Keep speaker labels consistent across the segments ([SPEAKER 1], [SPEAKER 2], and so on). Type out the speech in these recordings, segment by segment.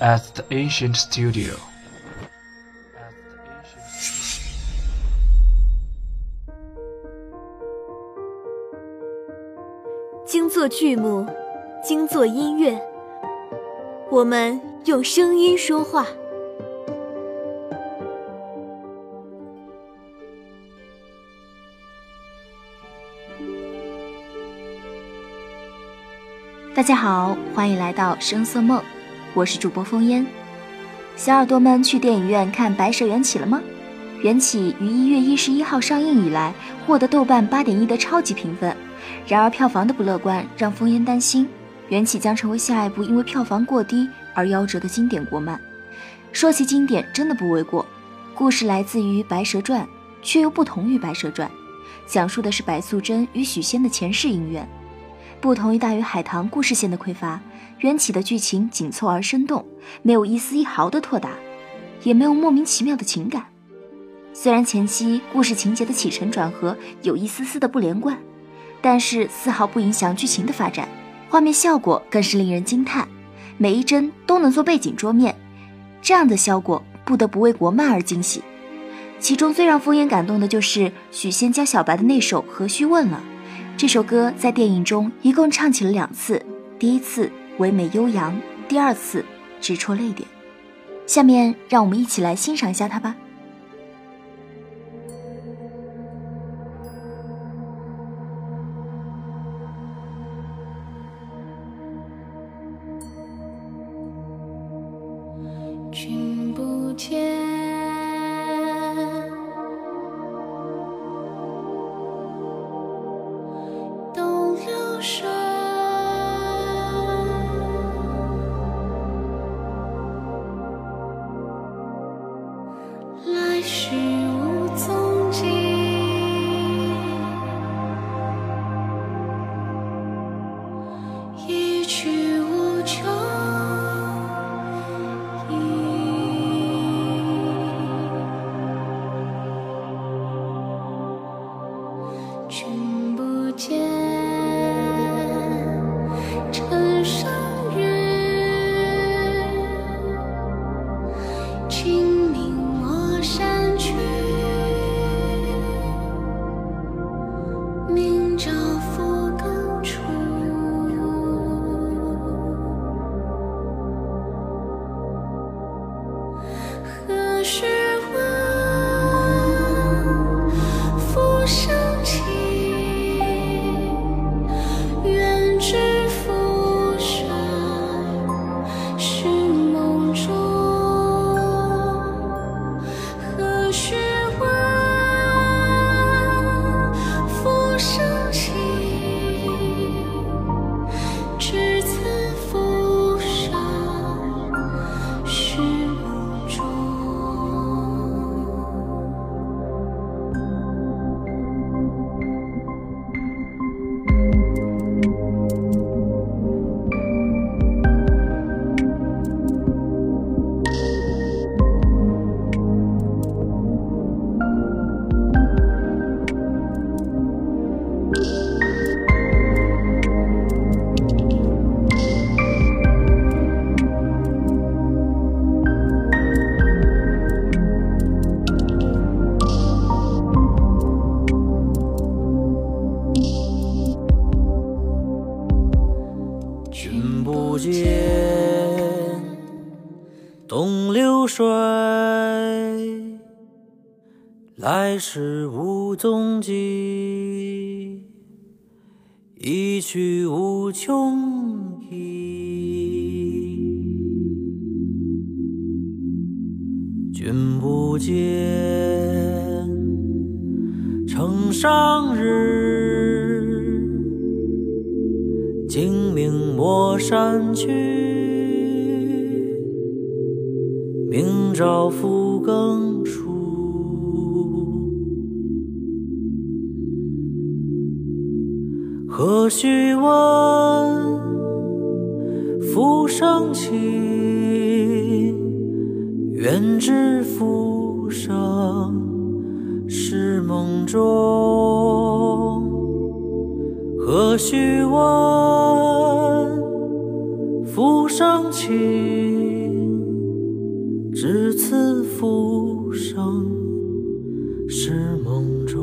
[SPEAKER 1] at the ancient studio.
[SPEAKER 2] 精作剧目，精作音乐，我们用声音说话。
[SPEAKER 3] 大家好，欢迎来到声色梦，我是主播风烟。小耳朵们去电影院看《白蛇缘起》了吗？《缘起》于一月一十一号上映以来，获得豆瓣八点一的超级评分。然而票房的不乐观让风烟担心，《缘起》将成为下一部因为票房过低而夭折的经典国漫。说起经典，真的不为过。故事来自于《白蛇传》，却又不同于《白蛇传》，讲述的是白素贞与许仙的前世姻缘。不同于大鱼海棠故事线的匮乏，缘起的剧情紧凑而生动，没有一丝一毫的拓达，也没有莫名其妙的情感。虽然前期故事情节的起承转合有一丝丝的不连贯，但是丝毫不影响剧情的发展。画面效果更是令人惊叹，每一帧都能做背景桌面，这样的效果不得不为国漫而惊喜。其中最让风烟感动的就是许仙教小白的那首《何须问》了。这首歌在电影中一共唱起了两次，第一次唯美悠扬，第二次直戳泪点。下面让我们一起来欣赏一下它吧。
[SPEAKER 4] 君不见。watch.
[SPEAKER 5] 君不见，东流水来时无踪迹，一去无穷已。君不见，城上日，山去，明朝复更初。何须问？浮生情，愿知浮生是梦中。何须问？浮生情，至此浮生是梦中，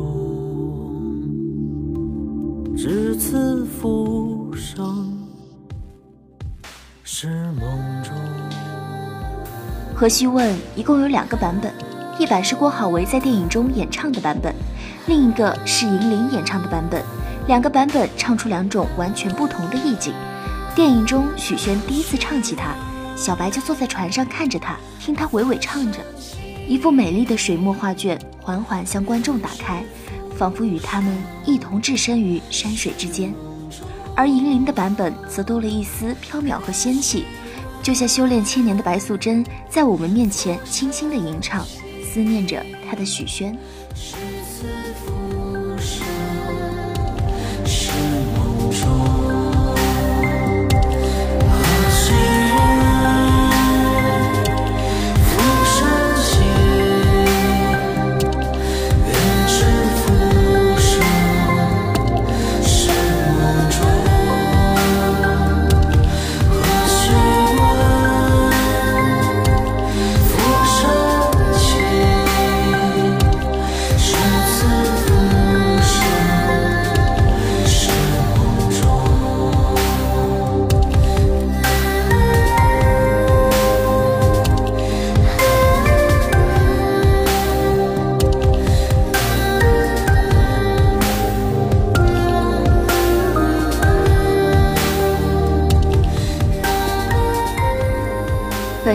[SPEAKER 5] 至此浮生是梦中。
[SPEAKER 3] 何须问一共有两个版本，一版是郭好为在电影中演唱的版本，另一个是银铃演唱的版本。两个版本唱出两种完全不同的意境。电影中许宣第一次唱起它，小白就坐在船上看着他，听他娓娓唱着，一幅美丽的水墨画卷缓缓向观众打开，仿佛与他们一同置身于山水之间。而银铃的版本则多了一丝飘渺和仙气。就像修炼千年的白素贞，在我们面前轻轻的吟唱，思念着她的许宣。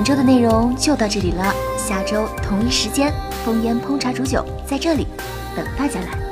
[SPEAKER 3] 周的内容就到这里了，下周同一时间，风烟烹茶煮酒在这里等大家来。